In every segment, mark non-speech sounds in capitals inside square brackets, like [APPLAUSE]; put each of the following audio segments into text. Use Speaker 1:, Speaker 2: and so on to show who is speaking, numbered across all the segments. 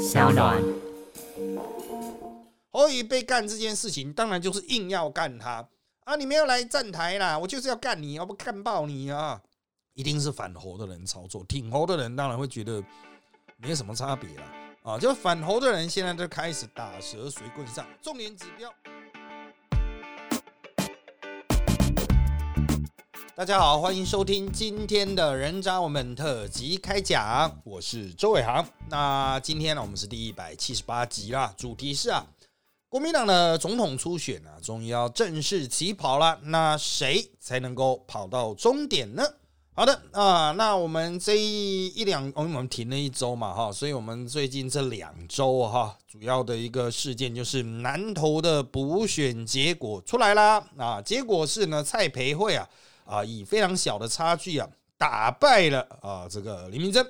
Speaker 1: 小暖。
Speaker 2: 侯友谊被干这件事情，当然就是硬要干他啊！你没有来站台啦，我就是要干你，要不干爆你啊！一定是反侯的人操作，挺侯的人当然会觉得没什么差别了啊！就反侯的人现在就开始打蛇随棍上，重点指标。大家好，欢迎收听今天的人渣我们特辑开讲，我是周伟航。那今天呢，我们是第一百七十八集啦，主题是啊，国民党的总统初选啊，终于要正式起跑了。那谁才能够跑到终点呢？好的啊，那我们这一两，我们停了一周嘛，哈，所以我们最近这两周哈，主要的一个事件就是南投的补选结果出来啦。啊，结果是呢，蔡培慧啊。啊，以非常小的差距啊，打败了啊这个林明珍。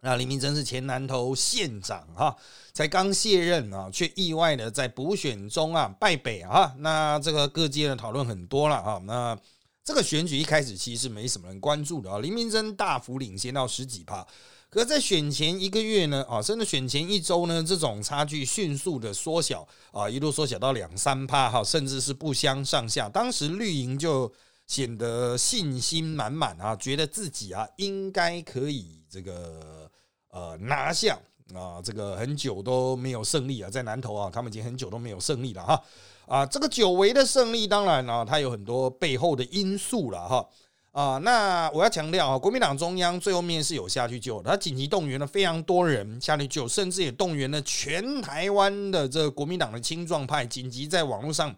Speaker 2: 那林明珍是前南投县长哈，才刚卸任啊，却意外的在补选中啊败北啊。那这个各界的讨论很多了啊。那这个选举一开始其实没什么人关注的啊，林明珍大幅领先到十几趴，可在选前一个月呢啊，甚至选前一周呢，这种差距迅速的缩小啊，一路缩小到两三趴哈，甚至是不相上下。当时绿营就。显得信心满满啊，觉得自己啊应该可以这个呃拿下啊，这个很久都没有胜利啊，在南投啊，他们已经很久都没有胜利了哈啊，这个久违的胜利，当然啊，它有很多背后的因素了哈啊。那我要强调啊，国民党中央最后面是有下去救的，他紧急动员了非常多人下去救，甚至也动员了全台湾的这个国民党的青壮派，紧急在网络上。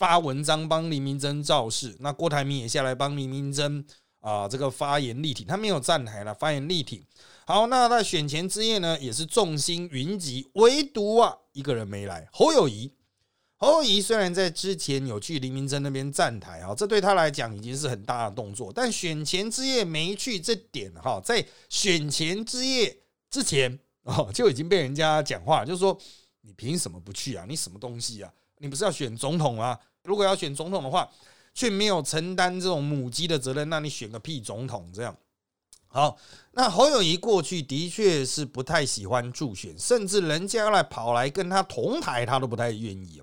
Speaker 2: 发文章帮林明珍造势，那郭台铭也下来帮林明珍啊，这个发言力挺，他没有站台了，发言力挺。好，那在选前之夜呢，也是众星云集，唯独啊一个人没来，侯友谊。侯友谊虽然在之前有去林明珍那边站台啊，这对他来讲已经是很大的动作，但选前之夜没去，这点哈，在选前之夜之前哦，就已经被人家讲话，就是说你凭什么不去啊？你什么东西啊？你不是要选总统吗？如果要选总统的话，却没有承担这种母鸡的责任，那你选个屁总统？这样好？那侯友谊过去的确是不太喜欢助选，甚至人家来跑来跟他同台，他都不太愿意。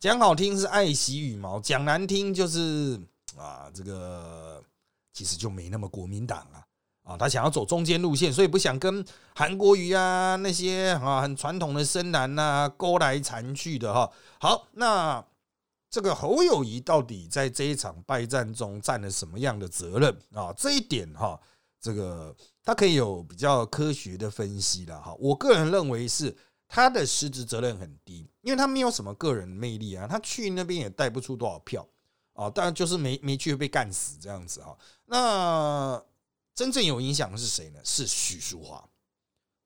Speaker 2: 讲好听是爱惜羽毛，讲难听就是啊，这个其实就没那么国民党啊啊，他想要走中间路线，所以不想跟韩国瑜啊那些啊很传统的深蓝呐勾来缠去的哈。好，那。这个侯友谊到底在这一场败战中占了什么样的责任啊？这一点哈，这个他可以有比较科学的分析了哈。我个人认为是他的实质责任很低，因为他没有什么个人魅力啊，他去那边也带不出多少票啊，当然就是没没去被干死这样子哈。那真正有影响的是谁呢？是许淑华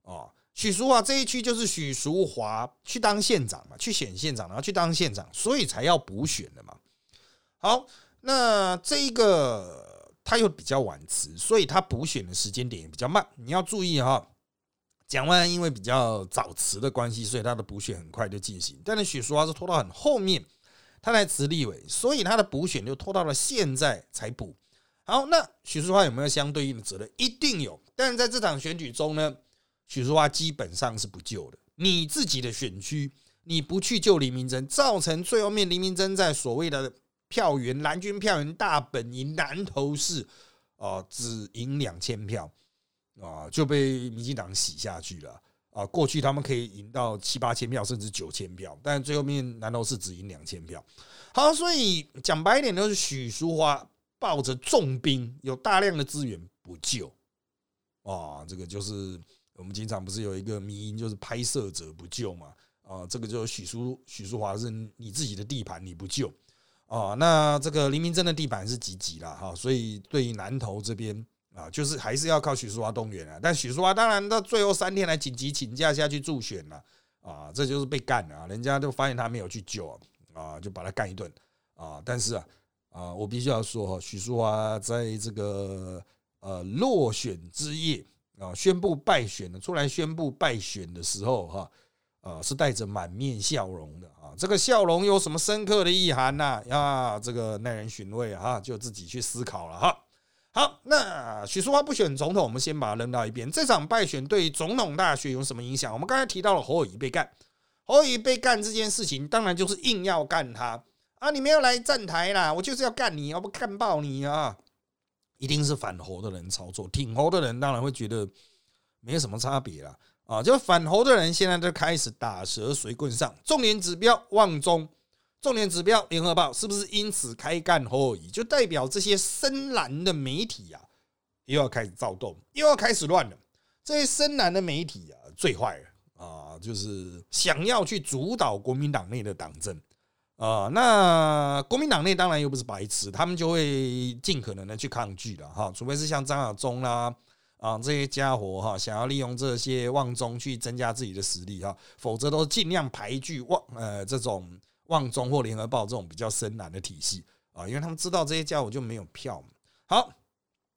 Speaker 2: 啊。许淑华这一区就是许淑华去当县长嘛，去选县长，然后去当县长，所以才要补选的嘛。好，那这一个他又比较晚辞，所以他补选的时间点也比较慢。你要注意哈，蒋万安因为比较早辞的关系，所以他的补选很快就进行。但是许淑华是拖到很后面，他来辞立委，所以他的补选就拖到了现在才补。好，那许淑华有没有相对应的责任？一定有。但是在这场选举中呢？许淑华基本上是不救的。你自己的选区，你不去救黎明珍，造成最后面黎明珍在所谓的票源蓝军票源大本营南投市啊，只赢两千票啊，就被民进党洗下去了啊。过去他们可以赢到七八千票，甚至九千票，但最后面南投市只赢两千票。好，所以讲白一点，就是许淑华抱着重兵，有大量的资源不救啊，这个就是。我们经常不是有一个迷因，就是拍摄者不救嘛？啊，这个就是许淑许淑华是你自己的地盘，你不救啊？那这个黎明真的地盘是几级啦哈？所以对于南投这边啊，就是还是要靠许淑华动员啊。但许淑华当然到最后三天来紧急请假下去助选了啊，这就是被干了啊！人家都发现他没有去救啊，就把他干一顿啊。但是啊啊，我必须要说哈，许淑华在这个呃落选之夜。啊！宣布败选的出来宣布败选的时候，哈，呃，是带着满面笑容的啊。这个笑容有什么深刻的意涵呢？啊，这个耐人寻味啊，就自己去思考了哈。好，那许淑华不选总统，我们先把它扔到一边。这场败选对总统大选有什么影响？我们刚才提到了侯友谊被干，侯友谊被干这件事情，当然就是硬要干他啊！你没有来站台啦，我就是要干你，要不干爆你啊！一定是反侯的人操作，挺侯的人当然会觉得没有什么差别啦。啊！就反侯的人现在就开始打蛇随棍上，重点指标望中。重点指标，联合报是不是因此开干后移？就代表这些深蓝的媒体啊，又要开始躁动，又要开始乱了。这些深蓝的媒体啊，最坏了啊，就是想要去主导国民党内的党政啊。那国民党内当然又不是白痴，他们就会尽可能的去抗拒了哈。除非是像张亚中啦啊这些家伙哈，想要利用这些旺中去增加自己的实力哈，否则都尽量排拒旺呃这种。旺中或联合报这种比较深蓝的体系啊，因为他们知道这些家伙就没有票嘛。好，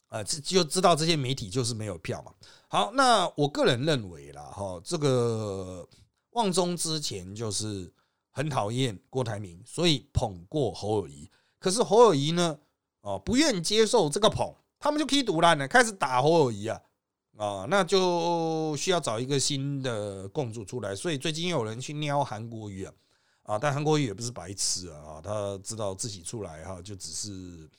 Speaker 2: 呃，这就知道这些媒体就是没有票嘛。好，那我个人认为啦，哈，这个旺中之前就是很讨厌郭台铭，所以捧过侯友谊。可是侯友谊呢，哦，不愿接受这个捧，他们就批毒烂了，开始打侯友谊啊，啊，那就需要找一个新的共主出来。所以最近有人去撩韩国瑜啊。啊，但韩国瑜也不是白痴啊，他知道自己出来哈，就只是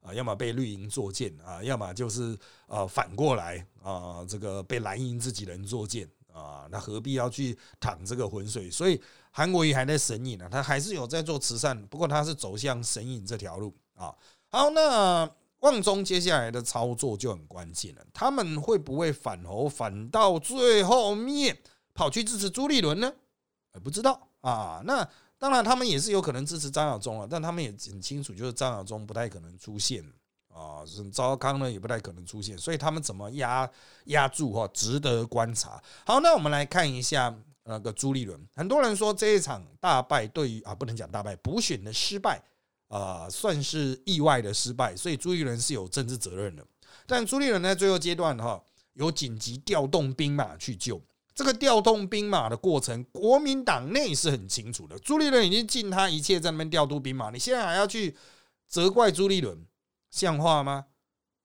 Speaker 2: 啊，要么被绿营作践啊，要么就是啊反过来啊，这个被蓝营自己人作践啊，那何必要去淌这个浑水？所以韩国瑜还在神隐呢，他还是有在做慈善，不过他是走向神隐这条路啊。好，那旺中接下来的操作就很关键了，他们会不会反侯反到最后面跑去支持朱立伦呢？不知道。啊，那当然，他们也是有可能支持张亚忠了，但他们也很清楚，就是张亚忠不太可能出现啊，赵康呢也不太可能出现，所以他们怎么压压住哈，值得观察。好，那我们来看一下那个朱立伦，很多人说这一场大败对于啊，不能讲大败，补选的失败啊，算是意外的失败，所以朱立伦是有政治责任的。但朱立伦在最后阶段哈，有紧急调动兵马去救。这个调动兵马的过程，国民党内是很清楚的。朱立伦已经尽他一切在那边调度兵马，你现在还要去责怪朱立伦，像话吗？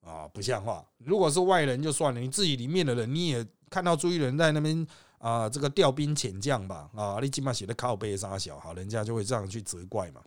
Speaker 2: 啊，不像话。如果是外人就算了，你自己里面的人，你也看到朱立伦在那边啊，这个调兵遣将吧，啊，你起码写的靠背杀小，好，人家就会这样去责怪嘛。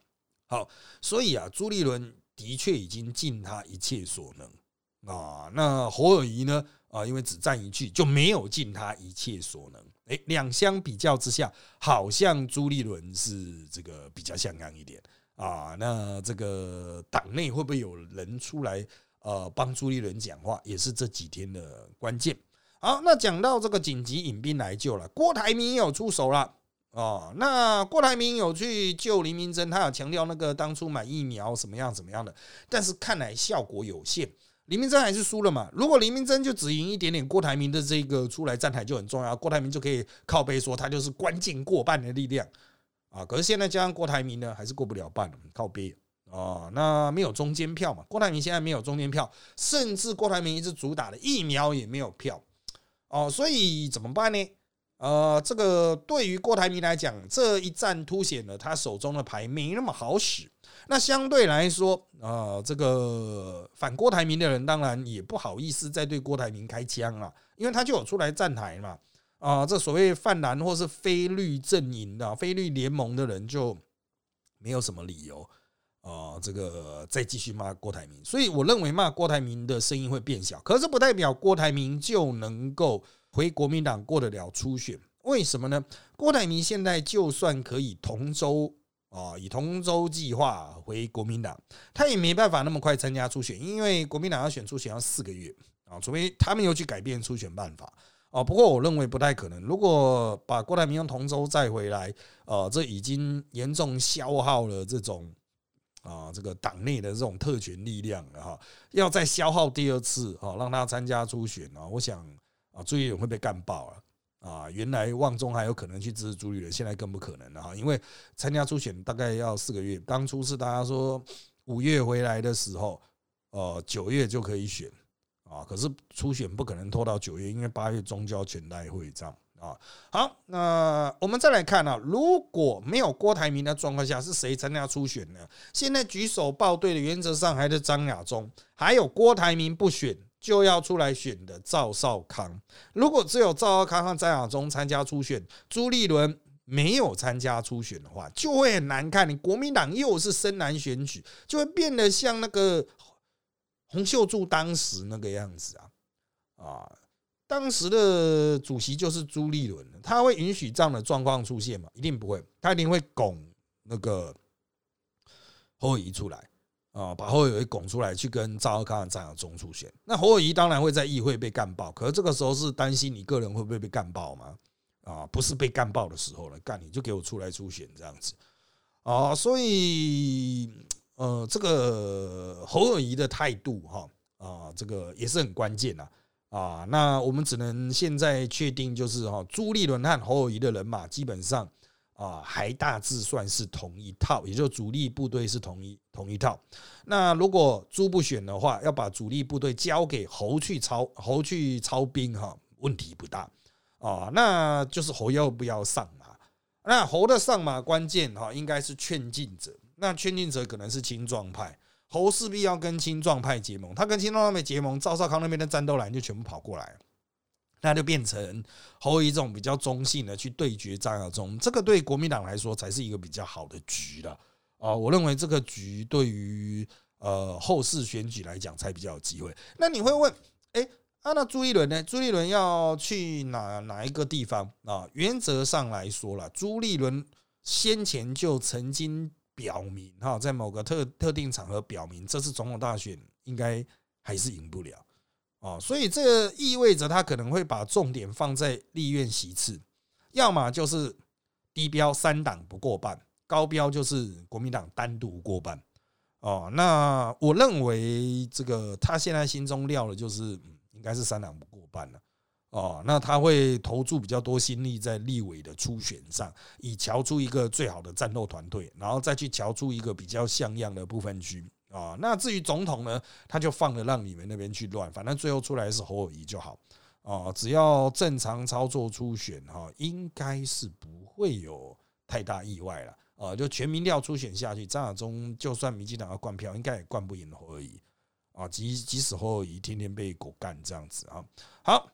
Speaker 2: 好，所以啊，朱立伦的确已经尽他一切所能啊。那侯友谊呢？啊，因为只占一句，就没有尽他一切所能。哎，两相比较之下，好像朱立伦是这个比较像样一点啊。那这个党内会不会有人出来呃帮朱立伦讲话，也是这几天的关键。好，那讲到这个紧急引兵来救了，郭台铭也有出手了哦。那郭台铭有去救林明珍，他有强调那个当初买疫苗什么样怎么样的，但是看来效果有限。林明珍还是输了嘛？如果林明珍就只赢一点点，郭台铭的这个出来站台就很重要，郭台铭就可以靠背说他就是关键过半的力量啊。可是现在加上郭台铭呢，还是过不了半，靠背啊。那没有中间票嘛？郭台铭现在没有中间票，甚至郭台铭一直主打的疫苗也没有票哦，所以怎么办呢？呃，这个对于郭台铭来讲，这一战凸显了他手中的牌没那么好使。那相对来说，呃，这个反郭台铭的人当然也不好意思再对郭台铭开枪了，因为他就有出来站台嘛，啊，这所谓泛蓝或是非绿阵营的、非绿联盟的人就没有什么理由啊，这个再继续骂郭台铭。所以我认为骂郭台铭的声音会变小，可是不代表郭台铭就能够回国民党过得了初选。为什么呢？郭台铭现在就算可以同舟。啊，以同舟计划回国民党，他也没办法那么快参加初选，因为国民党要选初选要四个月啊，除非他们又去改变初选办法哦。不过我认为不太可能。如果把郭台铭用同舟再回来，呃，这已经严重消耗了这种啊这个党内的这种特权力量了哈。要再消耗第二次啊，让他参加初选啊，我想啊，朱立伦会被干爆了。啊，原来旺中还有可能去支持朱立伦，现在更不可能了哈，因为参加初选大概要四个月，当初是大家说五月回来的时候，呃，九月就可以选啊，可是初选不可能拖到九月，因为八月中交全代会这样啊。好，那我们再来看啊，如果没有郭台铭的状况下，是谁参加初选呢？现在举手报对的原则上还是张亚中，还有郭台铭不选就要出来选的赵少康。如果只有赵少康和张亚中参加初选，朱立伦。没有参加初选的话，就会很难看。你国民党又是深蓝选举，就会变得像那个洪秀柱当时那个样子啊啊！当时的主席就是朱立伦，他会允许这样的状况出现吗？一定不会，他一定会拱那个侯友谊出来啊，把侯友谊拱出来去跟赵少康、张亚中出选。那侯友谊当然会在议会被干爆，可是这个时候是担心你个人会不会被干爆吗？啊，不是被干爆的时候了，干你就给我出来出选这样子啊，所以呃，这个侯友谊的态度哈啊，这个也是很关键呐啊。那我们只能现在确定就是哈，朱立伦和侯友谊的人马基本上啊，还大致算是同一套，也就主力部队是同一同一套。那如果朱不选的话，要把主力部队交给侯去操侯去操兵哈，问题不大。啊，那就是侯要不要上马？那侯的上马关键哈，应该是劝进者。那劝进者可能是青壮派，侯势必要跟青壮派结盟。他跟青壮派结盟，赵少康那边的战斗蓝就全部跑过来，那就变成侯一种比较中性的去对决张亚中。这个对国民党来说才是一个比较好的局了啊！我认为这个局对于呃后世选举来讲才比较有机会。那你会问，哎？啊，那朱立伦呢？朱立伦要去哪哪一个地方啊？原则上来说了，朱立伦先前就曾经表明哈，在某个特特定场合表明，这次总统大选应该还是赢不了哦，所以这意味着他可能会把重点放在立院席次，要么就是低标三党不过半，高标就是国民党单独过半哦。那我认为这个他现在心中料的就是。应该是三党不过半了哦，那他会投注比较多心力在立委的初选上，以瞧出一个最好的战斗团队，然后再去瞧出一个比较像样的部分区啊。那至于总统呢，他就放了让你们那边去乱，反正最后出来是侯友谊就好啊。只要正常操作初选哈，应该是不会有太大意外了啊。就全民调初选下去，张亚中就算民进党要灌票，应该也灌不赢侯友谊。啊，即即使侯友谊天天被狗干这样子啊，好，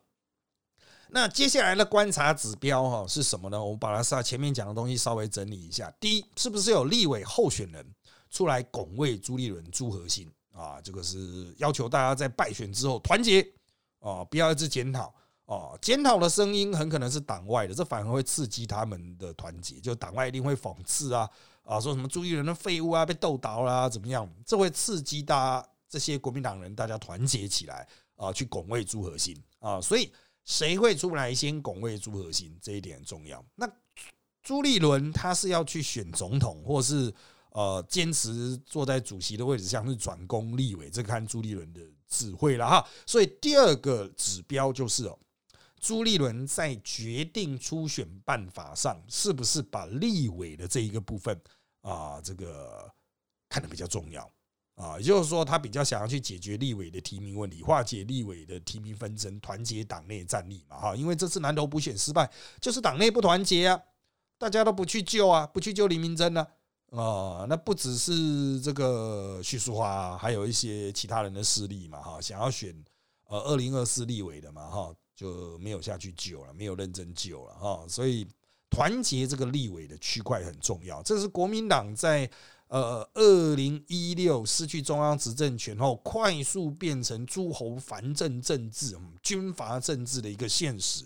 Speaker 2: 那接下来的观察指标哈是什么呢？我们把它上前面讲的东西稍微整理一下。第一，是不是有立委候选人出来拱卫朱立伦、朱核心啊？这个是要求大家在败选之后团结啊，不要一直检讨啊。检讨的声音很可能是党外的，这反而会刺激他们的团结。就党外一定会讽刺啊啊，说什么朱立伦的废物啊，被斗倒啦，怎么样？这会刺激大家。这些国民党人，大家团结起来啊，去拱卫朱核心啊，所以谁会出来先拱卫朱核心，这一点很重要。那朱立伦他是要去选总统，或是呃坚持坐在主席的位置上，是转攻立委，这看朱立伦的智慧了哈。所以第二个指标就是哦，朱立伦在决定初选办法上，是不是把立委的这一个部分啊，这个看得比较重要。啊，也就是说，他比较想要去解决立委的提名问题，化解立委的提名纷争，团结党内战力嘛，哈，因为这次南投补选失败，就是党内不团结啊，大家都不去救啊，不去救林明珍呢，啊，那不只是这个徐淑华，还有一些其他人的势力嘛，哈，想要选呃二零二四立委的嘛，哈，就没有下去救了，没有认真救了，哈，所以团结这个立委的区块很重要，这是国民党在。呃，二零一六失去中央执政权后，快速变成诸侯藩镇政治、军阀政治的一个现实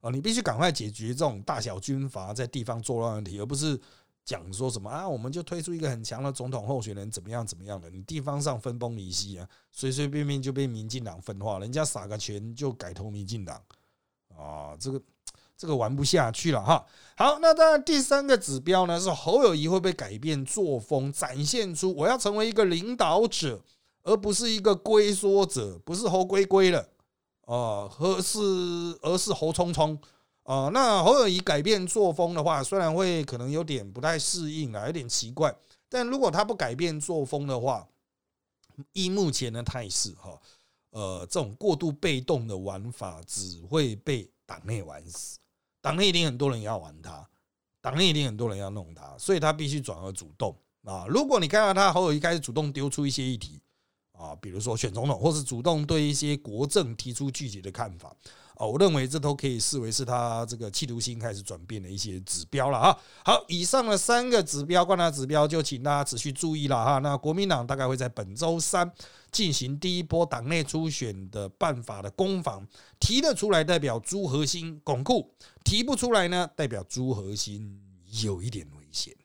Speaker 2: 啊！你必须赶快解决这种大小军阀在地方作乱问题，而不是讲说什么啊，我们就推出一个很强的总统候选人，怎么样怎么样的？你地方上分崩离析啊，随随便便就被民进党分化，人家撒个钱就改投民进党啊，这个。这个玩不下去了哈。好，那当然第三个指标呢是侯友谊会不会改变作风，展现出我要成为一个领导者，而不是一个龟缩者，不是侯龟龟了啊，而是而是侯冲冲啊。那侯友谊改变作风的话，虽然会可能有点不太适应啊，有点奇怪，但如果他不改变作风的话，依目前的态势哈，呃，这种过度被动的玩法只会被党内玩死。党内一定很多人要玩他，党内一定很多人要弄他，所以他必须转而主动啊。如果你看到他侯友谊开始主动丢出一些议题啊，比如说选总统，或是主动对一些国政提出具体的看法。啊，我认为这都可以视为是他这个企图心开始转变的一些指标了啊。好，以上的三个指标，观察指标，就请大家持续注意了哈。那国民党大概会在本周三进行第一波党内初选的办法的攻防，提得出来代表朱核心巩固，提不出来呢，代表朱核心有一点危险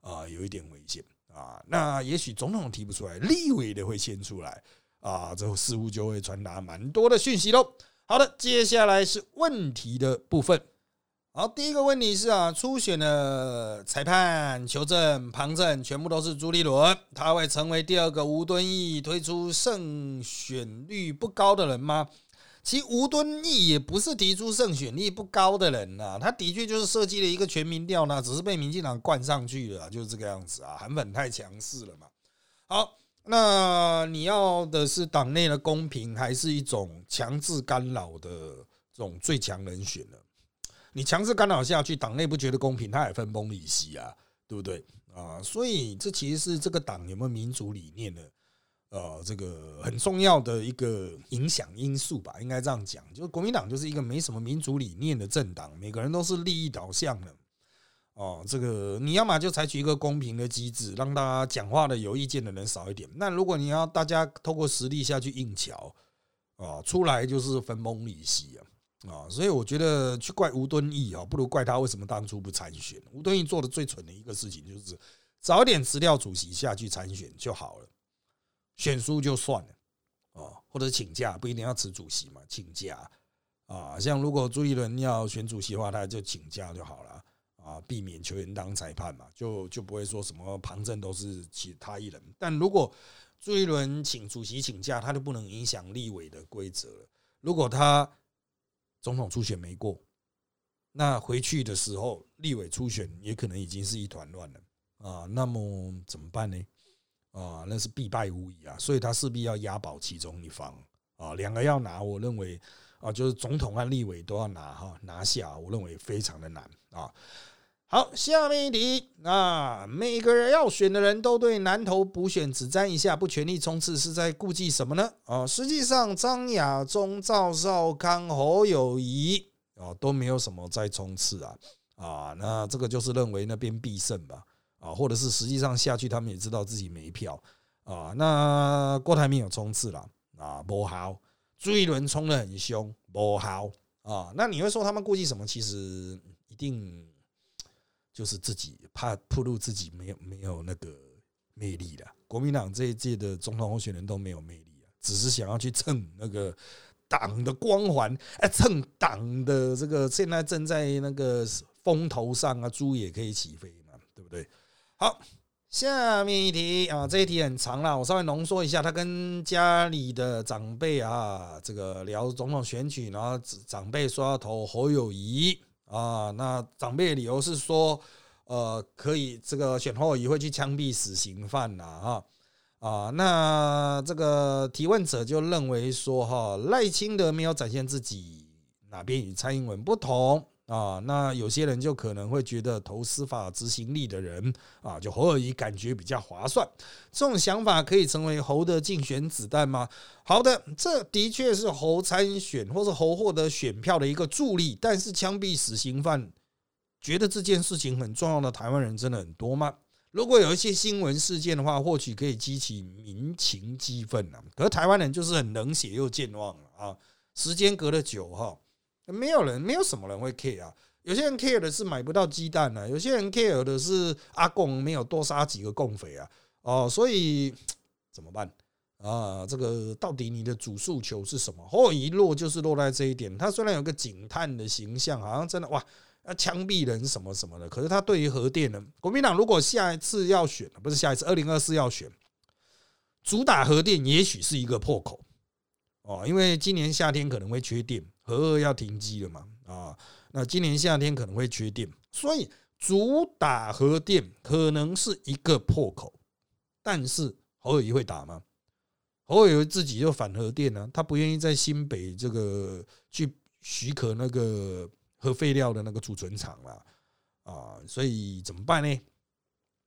Speaker 2: 啊，有一点危险啊。那也许总统提不出来，立委的会先出来啊，这似乎就会传达蛮多的讯息喽。好的，接下来是问题的部分。好，第一个问题是啊，初选的裁判、求证、旁证全部都是朱立伦，他会成为第二个吴敦义推出胜选率不高的人吗？其实吴敦义也不是提出胜选率不高的人呐，他的确就是设计了一个全民调呢，只是被民进党灌上去了，就是这个样子啊，韩粉太强势了嘛。好。那你要的是党内的公平，还是一种强制干扰的这种最强人选呢？你强制干扰下去，党内不觉得公平，他也分崩离析啊，对不对啊？所以这其实是这个党有没有民主理念呢，呃，这个很重要的一个影响因素吧，应该这样讲。就是国民党就是一个没什么民主理念的政党，每个人都是利益导向的。哦，这个你要么就采取一个公平的机制，让大家讲话的有意见的人少一点。那如果你要大家透过实力下去硬桥，啊，出来就是分崩离析啊啊！所以我觉得去怪吴敦义啊，不如怪他为什么当初不参选。吴敦义做的最蠢的一个事情就是早点辞掉主席下去参选就好了，选书就算了啊，或者请假不一定要辞主席嘛，请假啊。像如果朱一伦要选主席的话，他就请假就好了。啊，避免球员当裁判嘛，就就不会说什么旁证都是其他一人。但如果朱一伦请主席请假，他就不能影响立委的规则了。如果他总统初选没过，那回去的时候立委初选也可能已经是一团乱了啊。那么怎么办呢？啊，那是必败无疑啊。所以他势必要押宝其中一方啊，两个要拿，我认为啊，就是总统和立委都要拿哈拿下，我认为非常的难啊。好，下面一题啊，每个人要选的人都对南投补选只沾一下，不全力冲刺，是在顾忌什么呢？啊，实际上张亚中、赵少康、侯友谊啊都没有什么在冲刺啊啊，那这个就是认为那边必胜吧啊，或者是实际上下去他们也知道自己没票啊。那郭台铭有冲刺了啊，不好，朱一伦冲的很凶，不好啊。那你会说他们顾忌什么？其实一定。就是自己怕暴露自己没有没有那个魅力的，国民党这一届的总统候选人都没有魅力啊，只是想要去蹭那个党的光环，哎，蹭党的这个现在正在那个风头上啊，猪也可以起飞嘛，对不对？好，下面一题啊，这一题很长了，我稍微浓缩一下，他跟家里的长辈啊，这个聊总统选举，然后长辈说要投侯友谊。啊，那长辈的理由是说，呃，可以这个选侯友谊会去枪毙死刑犯呐，哈啊，那这个提问者就认为说，哈赖清德没有展现自己哪边与蔡英文不同。啊，那有些人就可能会觉得投司法执行力的人啊，就侯尔仪感觉比较划算。这种想法可以成为侯的竞选子弹吗？好的，这的确是侯参选或者侯获得选票的一个助力。但是枪毙死刑犯，觉得这件事情很重要的台湾人真的很多吗？如果有一些新闻事件的话，或许可以激起民情激愤啊。可是台湾人就是很冷血又健忘啊。时间隔了久哈。没有人，没有什么人会 care 啊。有些人 care 的是买不到鸡蛋呢，有些人 care 的是阿贡没有多杀几个共匪啊。哦，所以怎么办啊？这个到底你的主诉求是什么？或一落就是落在这一点。他虽然有个警探的形象，好像真的哇，要枪毙人什么什么的。可是他对于核电呢？国民党如果下一次要选，不是下一次，二零二四要选，主打核电，也许是一个破口哦，因为今年夏天可能会缺电。核二要停机了嘛？啊，那今年夏天可能会缺电，所以主打核电可能是一个破口。但是侯友谊会打吗？侯友谊自己就反核电呢，他不愿意在新北这个去许可那个核废料的那个储存厂了啊，所以怎么办呢？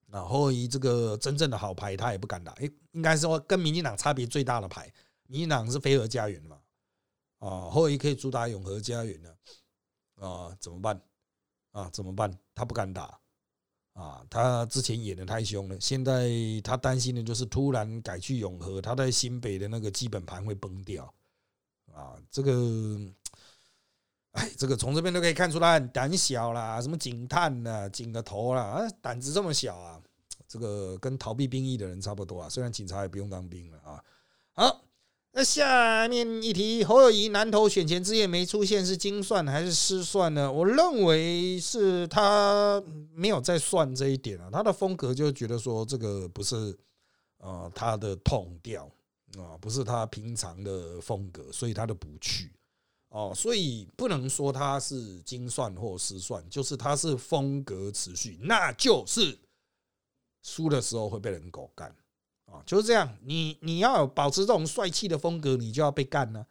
Speaker 2: 那侯友谊这个真正的好牌，他也不敢打。诶，应该说跟民进党差别最大的牌，民进党是飞蛾家园嘛，啊，后羿可以主打永和家园的，啊，怎么办？啊，怎么办？他不敢打，啊，他之前演的太凶了，现在他担心的就是突然改去永和，他在新北的那个基本盘会崩掉，啊，这个，哎，这个从这边都可以看出来胆小啦，什么警探呐，警个头啦，啊，胆子这么小啊，这个跟逃避兵役的人差不多啊，虽然警察也不用当兵了啊，好。那下面一题，侯友谊南投选前之夜没出现，是精算还是失算呢？我认为是他没有在算这一点啊，他的风格就觉得说这个不是呃他的痛调啊，不是他平常的风格，所以他都不去哦，所以不能说他是精算或失算，就是他是风格持续，那就是输的时候会被人狗干。啊，就是这样，你你要保持这种帅气的风格，你就要被干呢。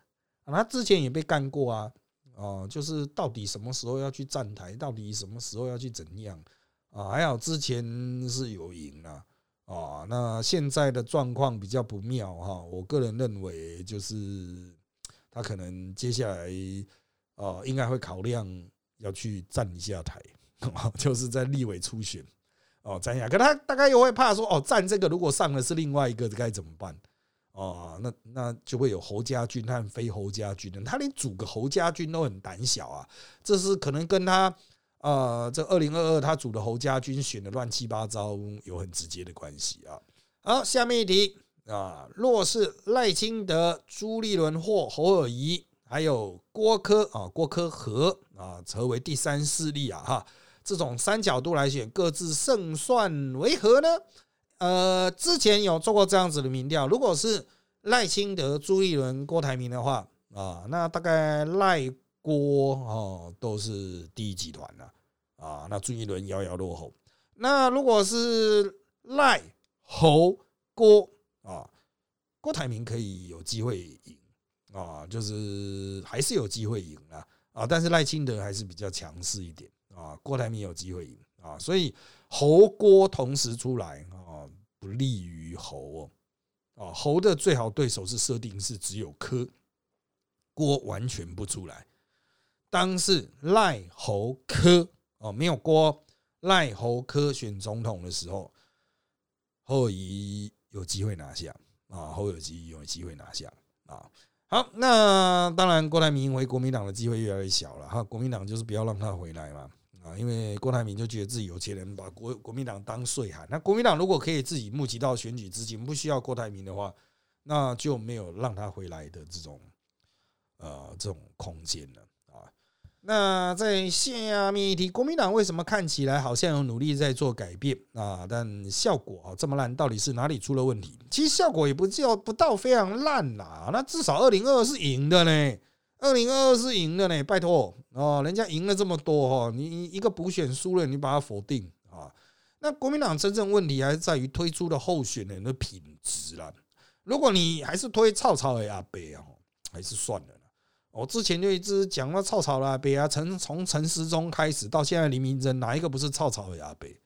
Speaker 2: 他之前也被干过啊，哦，就是到底什么时候要去站台，到底什么时候要去怎样啊？还好之前是有赢了啊，那现在的状况比较不妙哈。我个人认为，就是他可能接下来啊，应该会考量要去站一下台，[LAUGHS] 就是在立委初选。哦，站下，可他大概又会怕说，哦，站这个如果上的是另外一个，该怎么办？哦，那那就会有侯家军和非侯家军的，他连组个侯家军都很胆小啊，这是可能跟他呃，这二零二二他组的侯家军选的乱七八糟有很直接的关系啊。好，下面一题啊，若是赖清德、朱立伦或侯尔仪，还有郭科啊，郭科和啊，成为第三势力啊，哈。这种三角度来选，各自胜算为何呢？呃，之前有做过这样子的民调，如果是赖清德、朱立伦、郭台铭的话啊，那大概赖郭哦都是第一集团了啊，那朱立伦遥遥落后。那如果是赖侯郭啊，郭台铭可以有机会赢啊，就是还是有机会赢啊啊，但是赖清德还是比较强势一点。啊，郭台铭有机会赢啊，所以侯郭同时出来啊，不利于侯哦。啊，侯的最好对手是设定是只有柯，郭完全不出来。当是赖侯柯哦，没有郭赖侯柯选总统的时候，侯友有机会拿下啊，侯友谊有机会拿下啊。好，那当然郭台铭回国民党的机会越来越小了哈，国民党就是不要让他回来嘛。啊，因为郭台铭就觉得自己有钱人，把国国民党当税函。那国民党如果可以自己募集到选举资金，不需要郭台铭的话，那就没有让他回来的这种呃这种空间了啊。那在下面一题，国民党为什么看起来好像有努力在做改变啊？但效果啊这么烂，到底是哪里出了问题？其实效果也不叫不到非常烂啦，那至少二零二是赢的呢。二零二二是赢了呢，拜托哦，人家赢了这么多哈，你一个补选输了，你把它否定啊？那国民党真正问题还是在于推出的候选人的品质啦。如果你还是推草草的阿北啊，还是算了我之前就一直讲了草草的阿北啊，陈从陈时中开始到现在黎明真，哪一个不是草草的阿北？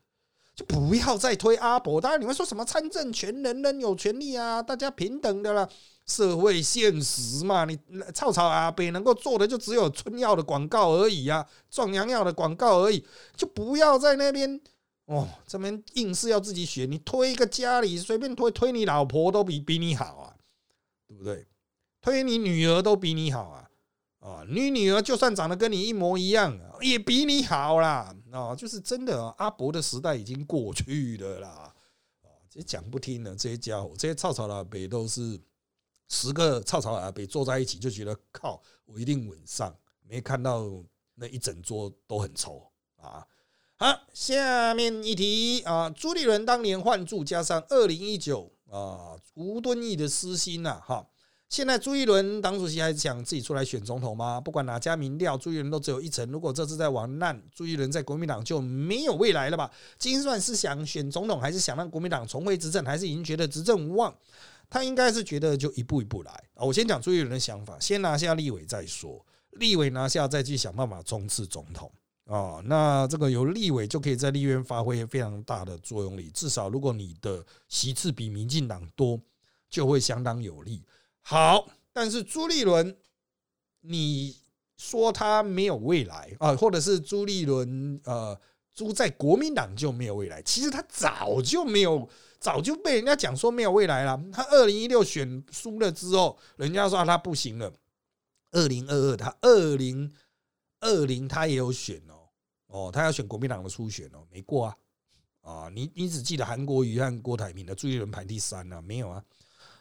Speaker 2: 不要再推阿伯。当然你们说什么参政权人人有权利啊，大家平等的啦。社会现实嘛，你草草阿北能够做的就只有春药的广告而已啊，壮阳药的广告而已，就不要在那边哦，这边硬是要自己选，你推一个家里随便推推你老婆都比比你好啊，对不对？推你女儿都比你好啊，啊，你女儿就算长得跟你一模一样，也比你好啦，啊，就是真的阿伯的时代已经过去了啦，啊，这讲不听的这些家伙，这些草草阿北都是。十个草草阿伯坐在一起就觉得靠，我一定稳上。没看到那一整桌都很臭啊！好，下面一题啊，朱立伦当年换注加上二零一九啊，吴敦义的私心呐，哈。现在朱一伦党主席还是想自己出来选总统吗？不管哪家民调，朱一伦都只有一成。如果这次在玩烂，朱一伦在国民党就没有未来了吧？精算是想选总统，还是想让国民党重回执政，还是已经觉得执政无望？他应该是觉得就一步一步来啊！我先讲朱一伦的想法，先拿下立委再说。立委拿下再去想办法冲刺总统啊。那这个有立委就可以在立院发挥非常大的作用力，至少如果你的席次比民进党多，就会相当有利。好，但是朱立伦，你说他没有未来啊，或者是朱立伦呃，朱在国民党就没有未来？其实他早就没有，早就被人家讲说没有未来了。他二零一六选输了之后，人家说他不行了。二零二二，他二零二零他也有选哦，哦，他要选国民党的初选哦，没过啊啊！你你只记得韩国瑜和郭台铭的朱立伦排第三呢？没有啊？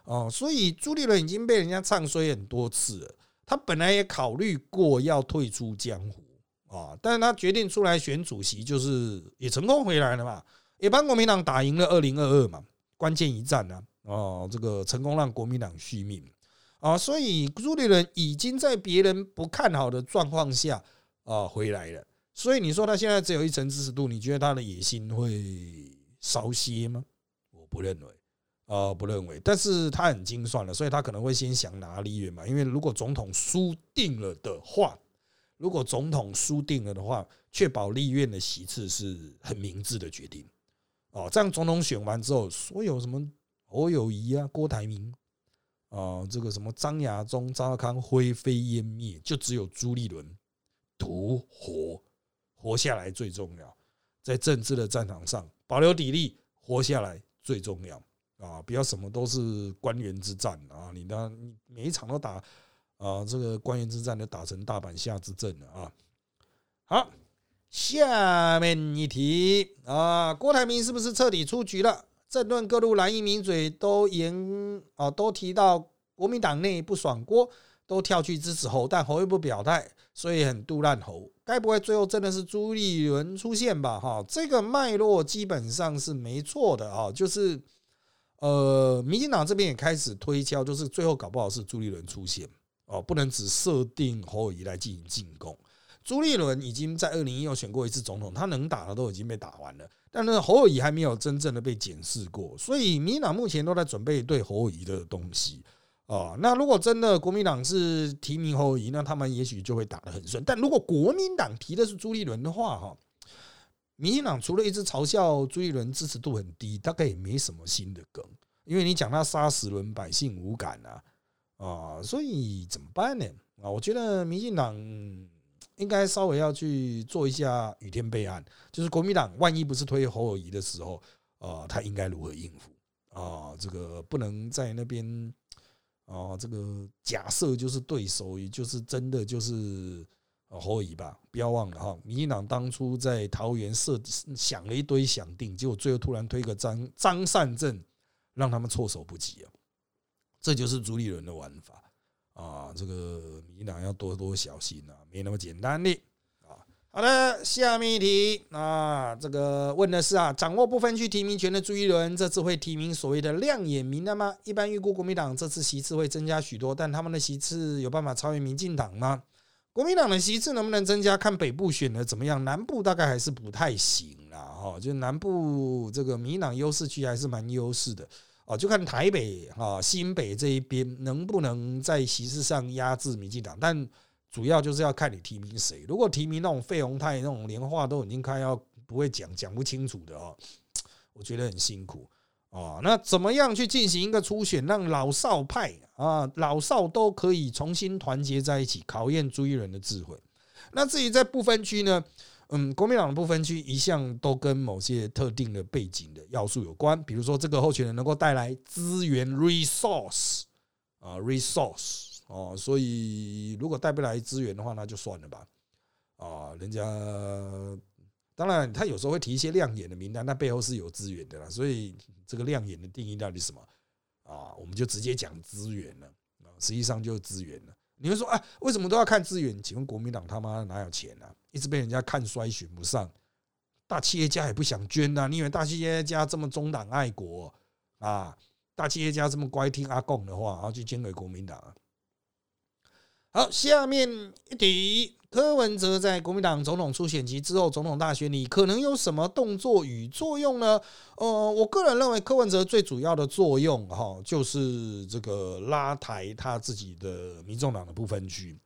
Speaker 2: 哦，所以朱立伦已经被人家唱衰很多次了。他本来也考虑过要退出江湖啊，但是他决定出来选主席，就是也成功回来了嘛，也帮国民党打赢了二零二二嘛，关键一战呢，哦，这个成功让国民党续命啊，所以朱立伦已经在别人不看好的状况下啊回来了。所以你说他现在只有一层支持度，你觉得他的野心会稍些吗？我不认为。呃，不认为，但是他很精算了，所以他可能会先想拿立院嘛，因为如果总统输定了的话，如果总统输定了的话，确保立院的席次是很明智的决定。哦，这样总统选完之后，所有什么侯友谊啊、郭台铭啊，这个什么张亚中、张康灰飞烟灭，就只有朱立伦独活活下来最重要，在政治的战场上保留底力，活下来最重要。啊，不要什么都是官员之战啊！你的你每一场都打啊，这个官员之战都打成大阪下之阵了啊！好，下面一题啊，郭台铭是不是彻底出局了？政论各路蓝营名嘴都言啊，都提到国民党内不爽郭，都跳去支持侯，但侯又不表态，所以很杜烂侯。该不会最后真的是朱立伦出现吧？哈，这个脉络基本上是没错的啊，就是。呃，民进党这边也开始推敲，就是最后搞不好是朱立伦出现哦，不能只设定侯友谊来进行进攻。朱立伦已经在二零一六选过一次总统，他能打的都已经被打完了，但是侯友谊还没有真正的被检视过，所以民进党目前都在准备对侯友谊的东西哦。那如果真的国民党是提名侯友谊，那他们也许就会打得很顺。但如果国民党提的是朱立伦的话，哈。民进党除了一直嘲笑朱立伦支持度很低，大概也没什么新的梗，因为你讲他杀死人，百姓无感啊，啊，所以怎么办呢？啊，我觉得民进党应该稍微要去做一下雨天备案，就是国民党万一不是推侯友谊的时候，啊，他应该如何应付啊？这个不能在那边啊，这个假设就是对手，也就是真的就是。侯友吧，不要忘了哈，民进党当初在桃园设想了一堆想定，结果最后突然推个张张善政，让他们措手不及啊！这就是朱立伦的玩法啊！这个民进党要多多小心啊，没那么简单的啊！好的，下面一题啊，这个问的是啊，掌握不分区提名权的朱立伦，这次会提名所谓的亮眼名单吗？一般预估国民党这次席次会增加许多，但他们的席次有办法超越民进党吗？国民党的席次能不能增加？看北部选的怎么样，南部大概还是不太行啦。哈，就南部这个民党优势区还是蛮优势的哦，就看台北哈、新北这一边能不能在席次上压制民进党，但主要就是要看你提名谁。如果提名那种费鸿泰那种连话都已经开要不会讲讲不清楚的哦，我觉得很辛苦。哦，那怎么样去进行一个初选，让老少派啊老少都可以重新团结在一起，考验朱一伦的智慧。那至于在不分区呢？嗯，国民党的不分区一向都跟某些特定的背景的要素有关，比如说这个候选人能够带来资源 （resource） 啊，resource 哦，所以如果带不来资源的话，那就算了吧。啊，人家。当然，他有时候会提一些亮眼的名单，那背后是有资源的啦。所以这个亮眼的定义到底什么啊？我们就直接讲资源了啊，实际上就是资源了。你们说啊，为什么都要看资源？请问国民党他妈哪有钱啊？一直被人家看衰，选不上，大企业家也不想捐呐。你以为大企业家这么中党爱国啊？大企业家这么乖听阿贡的话，然后去捐给国民党？好，下面一题。柯文哲在国民党总统初选期之后，总统大选里可能有什么动作与作用呢？呃，我个人认为柯文哲最主要的作用，哈，就是这个拉抬他自己的民众党的不分区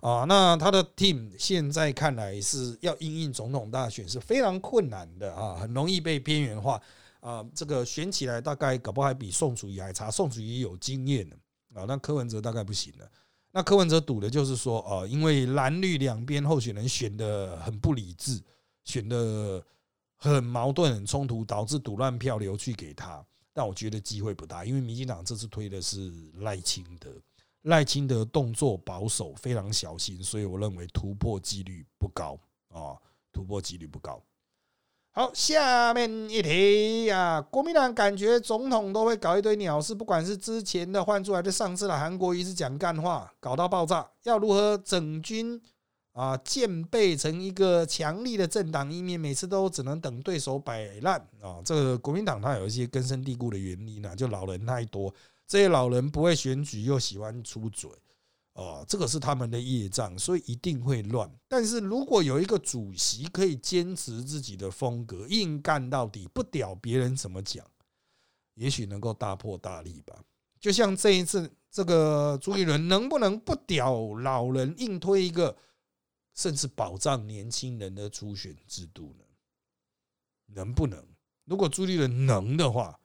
Speaker 2: 啊，那他的 team 现在看来是要应应总统大选是非常困难的啊，很容易被边缘化啊。这个选起来大概搞不好还比宋楚瑜还差，宋楚瑜有经验啊，那柯文哲大概不行了。那柯文哲赌的就是说，哦，因为蓝绿两边候选人选的很不理智，选的很矛盾、很冲突，导致赌乱票流去给他。但我觉得机会不大，因为民进党这次推的是赖清德。赖清德动作保守，非常小心，所以我认为突破几率不高啊，突破几率不高。好，下面一题呀，国民党感觉总统都会搞一堆鸟事，不管是之前的换出来的上次的韩国瑜是讲干话，搞到爆炸，要如何整军啊，建备成一个强力的政党，以免每次都只能等对手摆烂啊。这个国民党它有一些根深蒂固的原因呢，就老人太多。这些老人不会选举，又喜欢出嘴，哦，这个是他们的业障，所以一定会乱。但是如果有一个主席可以坚持自己的风格，硬干到底，不屌别人怎么讲，也许能够大破大立吧。就像这一次，这个朱立伦能不能不屌老人，硬推一个，甚至保障年轻人的初选制度呢？能不能？如果朱立伦能的话。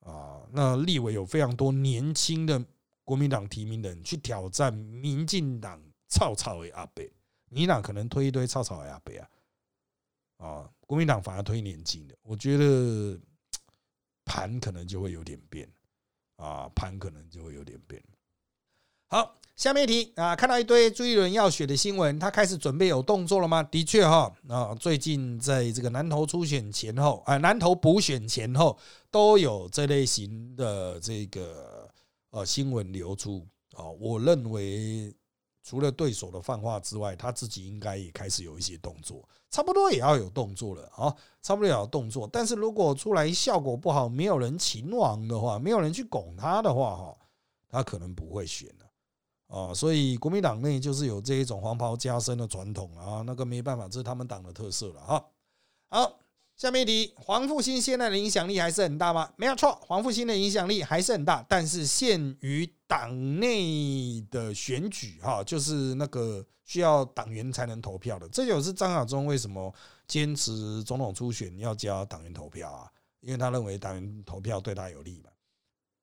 Speaker 2: 啊，那立委有非常多年轻的国民党提名人去挑战民进党草草的阿北，民党可能推一堆草草的阿北啊，啊，国民党反而推年轻的，我觉得 [TSK] 盘可能就会有点变，啊，盘可能就会有点变。好。下面一题啊，看到一堆朱一伦要选的新闻，他开始准备有动作了吗？的确哈，啊，最近在这个南投初选前后，啊，南投补选前后都有这类型的这个呃新闻流出啊。我认为除了对手的放话之外，他自己应该也开始有一些动作，差不多也要有动作了啊，差不多也要动作。但是如果出来效果不好，没有人擒王的话，没有人去拱他的话，哈，他可能不会选了。啊，所以国民党内就是有这一种黄袍加身的传统啊，那个没办法，这是他们党的特色了哈。好，下面一题，黄复兴现在的影响力还是很大吗？没有错，黄复兴的影响力还是很大，但是限于党内的选举哈，就是那个需要党员才能投票的，这就是张亚中为什么坚持总统初选要加党员投票啊，因为他认为党员投票对他有利嘛。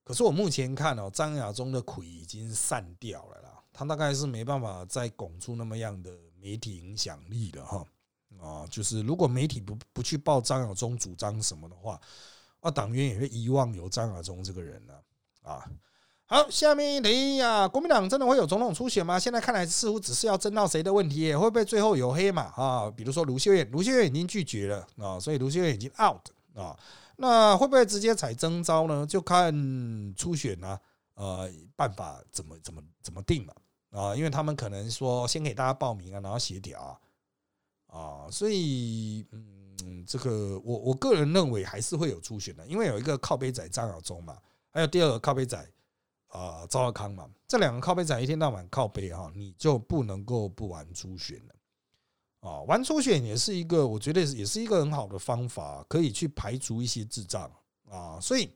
Speaker 2: 可是我目前看哦，张亚中的魁已经散掉了啦，他大概是没办法再拱出那么样的媒体影响力了哈啊，就是如果媒体不不去报张亚中主张什么的话，啊，党员也会遗忘有张亚中这个人呢啊。好，下面一题呀，国民党真的会有总统初选吗？现在看来似乎只是要争到谁的问题，会不会最后有黑马啊？比如说卢秀燕，卢秀燕已经拒绝了啊，所以卢秀燕已经 out 啊。那会不会直接采征招呢？就看初选呢，呃，办法怎么怎么怎么定了啊？因为他们可能说先给大家报名啊，然后协调，啊，所以嗯，这个我我个人认为还是会有初选的，因为有一个靠背仔张晓忠嘛，还有第二个靠背仔啊赵尔康嘛，这两个靠背仔一天到晚靠背哈，你就不能够不玩初选了。啊，玩初选也是一个，我觉得也是一个很好的方法，可以去排除一些智障啊。所以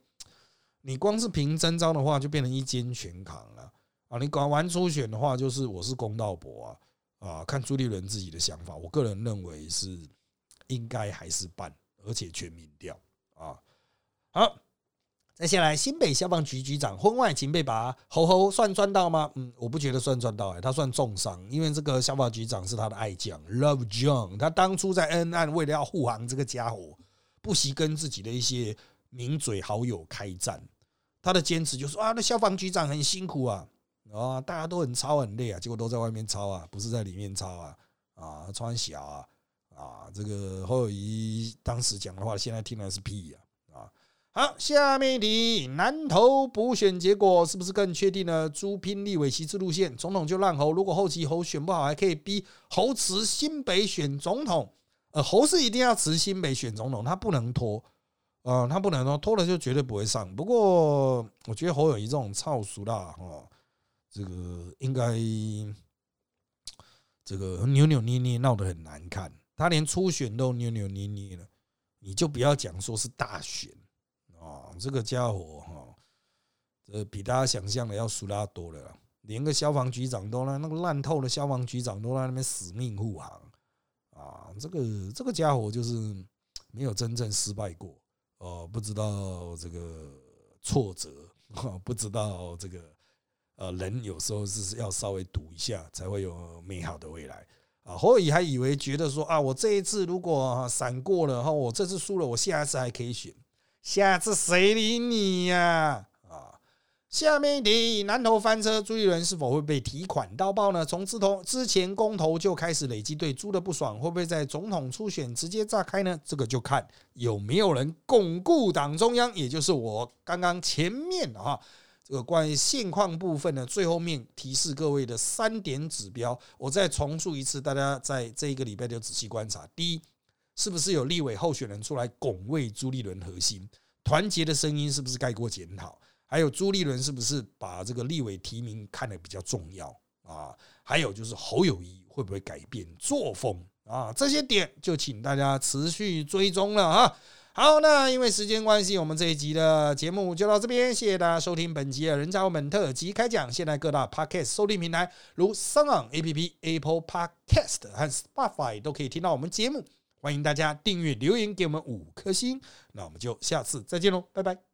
Speaker 2: 你光是凭征招的话，就变成一肩全扛了啊。你搞玩初选的话，就是我是公道伯啊啊，看朱立伦自己的想法，我个人认为是应该还是办，而且全民调啊。好。再下来，新北消防局局长婚外情被拔，猴猴算赚到吗？嗯，我不觉得算赚到，哎，他算重伤，因为这个消防局长是他的爱将，Love John，他当初在恩案为了要护航这个家伙，不惜跟自己的一些名嘴好友开战，他的坚持就是啊，那消防局长很辛苦啊，啊，大家都很操很累啊，结果都在外面操啊，不是在里面操啊，啊，穿小啊，啊，这个侯友谊当时讲的话，现在听来是屁呀。好，下面一题，南投补选结果是不是更确定了朱拼立委席次路线？总统就让侯，如果后期侯选不好，还可以逼侯辞新北选总统。呃，侯是一定要辞新北选总统，他不能拖，呃，他不能拖，拖了就绝对不会上。不过，我觉得侯友谊这种操俗啦，哦，这个应该这个扭扭捏捏，闹得很难看。他连初选都扭扭捏捏了，你就不要讲说是大选。啊，这个家伙哈，这比大家想象的要输拉多了。连个消防局长都在那个烂透的消防局长都在那边死命护航啊！这个这个家伙就是没有真正失败过哦，不知道这个挫折，不知道这个呃人有时候是要稍微赌一下才会有美好的未来啊！或者还以为觉得说啊，我这一次如果闪过了哈，我这次输了，我下一次还可以选，下次谁理你呀？啊下面一题，南投翻车，朱立伦是否会被提款到爆呢？从之头之前公投就开始累积对朱的不爽，会不会在总统初选直接炸开呢？这个就看有没有人巩固党中央，也就是我刚刚前面啊这个关于现况部分呢最后面提示各位的三点指标，我再重述一次，大家在这一个礼拜就仔细观察。第一，是不是有立委候选人出来拱卫朱立伦核心团结的声音，是不是盖过检讨？还有朱立伦是不是把这个立委提名看得比较重要啊？还有就是侯友谊会不会改变作风啊？这些点就请大家持续追踪了啊！好，那因为时间关系，我们这一集的节目就到这边，谢谢大家收听本集的人渣们特辑开讲。现在各大 podcast 收听平台如 s o n g App、Apple Podcast 和 Spotify 都可以听到我们节目，欢迎大家订阅、留言给我们五颗星。那我们就下次再见喽，拜拜。